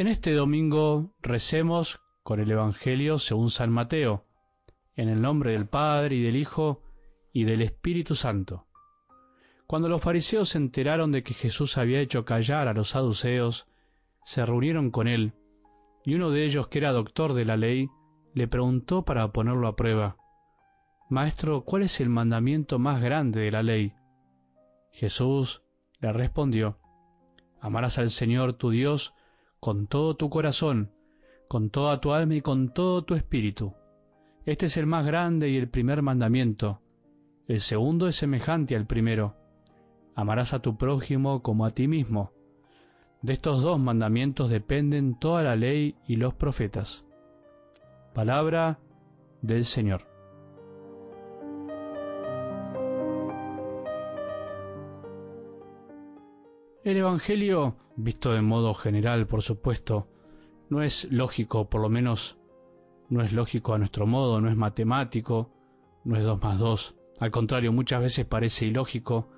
En este domingo recemos con el Evangelio según San Mateo, en el nombre del Padre y del Hijo y del Espíritu Santo. Cuando los fariseos se enteraron de que Jesús había hecho callar a los saduceos, se reunieron con él, y uno de ellos, que era doctor de la ley, le preguntó para ponerlo a prueba, Maestro, ¿cuál es el mandamiento más grande de la ley? Jesús le respondió, Amarás al Señor tu Dios con todo tu corazón, con toda tu alma y con todo tu espíritu. Este es el más grande y el primer mandamiento. El segundo es semejante al primero. Amarás a tu prójimo como a ti mismo. De estos dos mandamientos dependen toda la ley y los profetas. Palabra del Señor. El Evangelio, visto de modo general, por supuesto, no es lógico, por lo menos no es lógico a nuestro modo, no es matemático, no es dos más dos. Al contrario, muchas veces parece ilógico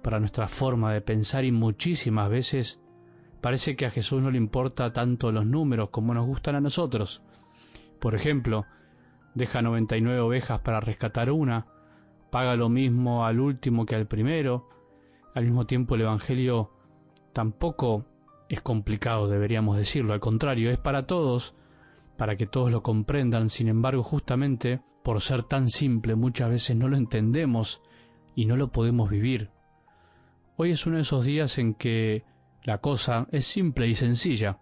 para nuestra forma de pensar y muchísimas veces parece que a Jesús no le importa tanto los números como nos gustan a nosotros. Por ejemplo, deja 99 ovejas para rescatar una, paga lo mismo al último que al primero. Al mismo tiempo el Evangelio tampoco es complicado, deberíamos decirlo, al contrario, es para todos, para que todos lo comprendan, sin embargo, justamente por ser tan simple muchas veces no lo entendemos y no lo podemos vivir. Hoy es uno de esos días en que la cosa es simple y sencilla,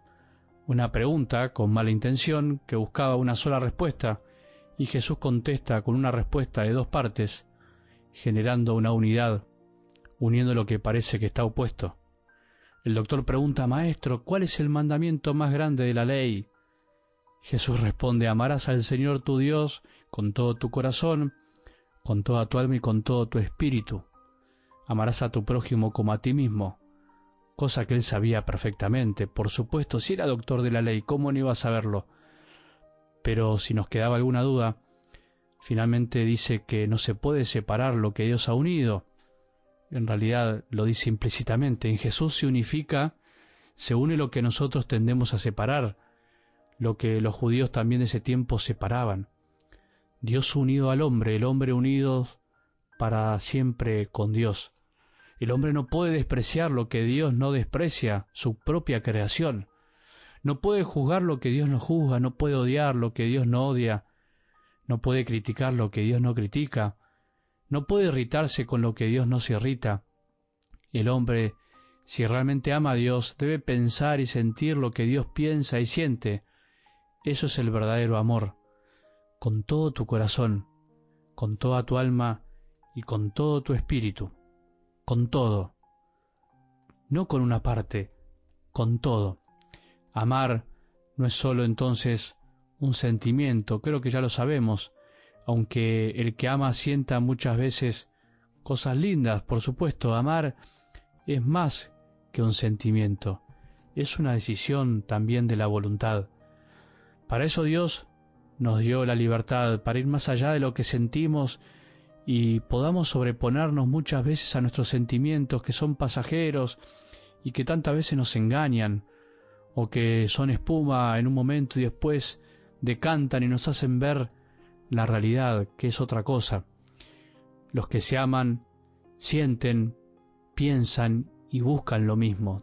una pregunta con mala intención que buscaba una sola respuesta y Jesús contesta con una respuesta de dos partes, generando una unidad, uniendo lo que parece que está opuesto. El doctor pregunta, Maestro, ¿cuál es el mandamiento más grande de la ley? Jesús responde, amarás al Señor tu Dios con todo tu corazón, con toda tu alma y con todo tu espíritu. Amarás a tu prójimo como a ti mismo, cosa que él sabía perfectamente. Por supuesto, si era doctor de la ley, ¿cómo no iba a saberlo? Pero si nos quedaba alguna duda, finalmente dice que no se puede separar lo que Dios ha unido en realidad lo dice implícitamente, en Jesús se unifica, se une lo que nosotros tendemos a separar, lo que los judíos también de ese tiempo separaban. Dios unido al hombre, el hombre unido para siempre con Dios. El hombre no puede despreciar lo que Dios no desprecia, su propia creación. No puede juzgar lo que Dios no juzga, no puede odiar lo que Dios no odia, no puede criticar lo que Dios no critica, no puede irritarse con lo que Dios no se irrita. El hombre, si realmente ama a Dios, debe pensar y sentir lo que Dios piensa y siente. Eso es el verdadero amor. Con todo tu corazón, con toda tu alma y con todo tu espíritu. Con todo. No con una parte, con todo. Amar no es sólo entonces un sentimiento, creo que ya lo sabemos, aunque el que ama sienta muchas veces cosas lindas, por supuesto, amar es más que un sentimiento, es una decisión también de la voluntad. Para eso Dios nos dio la libertad, para ir más allá de lo que sentimos y podamos sobreponernos muchas veces a nuestros sentimientos que son pasajeros y que tantas veces nos engañan, o que son espuma en un momento y después decantan y nos hacen ver la realidad, que es otra cosa. Los que se aman sienten, piensan y buscan lo mismo,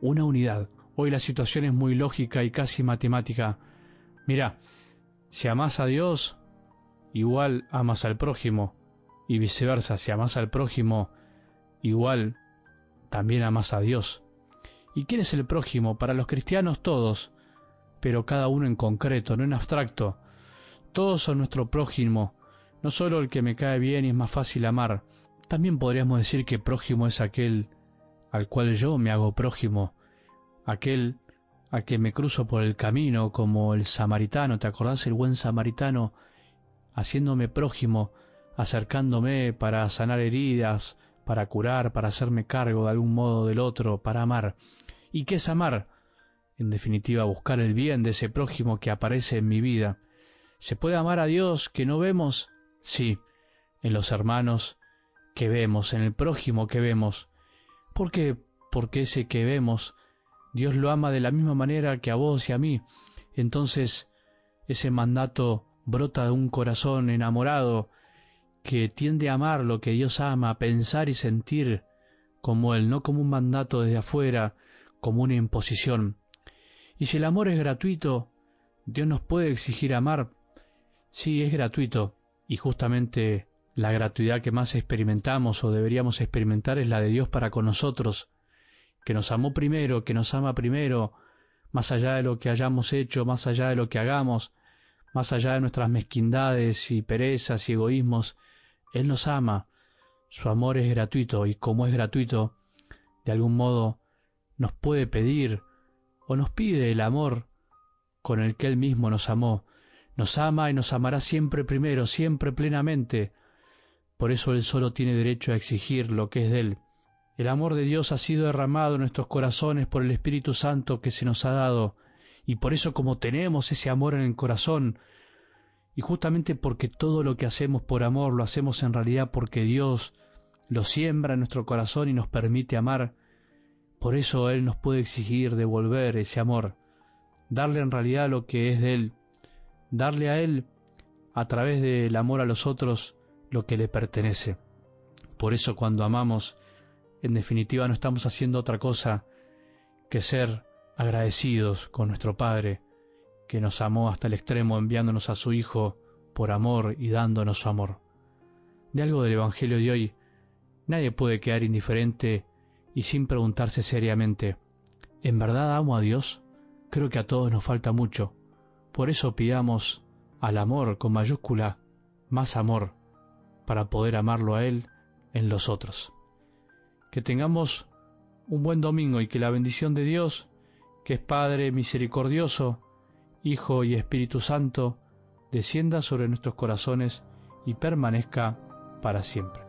una unidad. Hoy la situación es muy lógica y casi matemática. Mira, si amas a Dios, igual amas al prójimo, y viceversa, si amas al prójimo, igual también amas a Dios. ¿Y quién es el prójimo? Para los cristianos todos, pero cada uno en concreto, no en abstracto. Todos son nuestro prójimo, no solo el que me cae bien y es más fácil amar. También podríamos decir que prójimo es aquel al cual yo me hago prójimo, aquel a que me cruzo por el camino como el samaritano, ¿te acordás el buen samaritano haciéndome prójimo, acercándome para sanar heridas, para curar, para hacerme cargo de algún modo del otro, para amar? ¿Y qué es amar? En definitiva, buscar el bien de ese prójimo que aparece en mi vida. ¿Se puede amar a Dios que no vemos? Sí, en los hermanos que vemos, en el prójimo que vemos. ¿Por qué? Porque ese que vemos Dios lo ama de la misma manera que a vos y a mí. Entonces, ese mandato brota de un corazón enamorado que tiende a amar lo que Dios ama, a pensar y sentir como Él, no como un mandato desde afuera, como una imposición. Y si el amor es gratuito, Dios nos puede exigir amar. Sí, es gratuito, y justamente la gratuidad que más experimentamos o deberíamos experimentar es la de Dios para con nosotros, que nos amó primero, que nos ama primero, más allá de lo que hayamos hecho, más allá de lo que hagamos, más allá de nuestras mezquindades y perezas y egoísmos, Él nos ama, su amor es gratuito y como es gratuito, de algún modo nos puede pedir o nos pide el amor con el que Él mismo nos amó. Nos ama y nos amará siempre primero, siempre plenamente. Por eso Él solo tiene derecho a exigir lo que es de Él. El amor de Dios ha sido derramado en nuestros corazones por el Espíritu Santo que se nos ha dado, y por eso como tenemos ese amor en el corazón, y justamente porque todo lo que hacemos por amor lo hacemos en realidad porque Dios lo siembra en nuestro corazón y nos permite amar, por eso Él nos puede exigir devolver ese amor, darle en realidad lo que es de Él, darle a Él, a través del amor a los otros, lo que le pertenece. Por eso cuando amamos, en definitiva no estamos haciendo otra cosa que ser agradecidos con nuestro Padre, que nos amó hasta el extremo enviándonos a su Hijo por amor y dándonos su amor. De algo del Evangelio de hoy, nadie puede quedar indiferente y sin preguntarse seriamente, ¿en verdad amo a Dios? Creo que a todos nos falta mucho. Por eso pidamos al amor con mayúscula más amor para poder amarlo a Él en los otros. Que tengamos un buen domingo y que la bendición de Dios, que es Padre misericordioso, Hijo y Espíritu Santo, descienda sobre nuestros corazones y permanezca para siempre.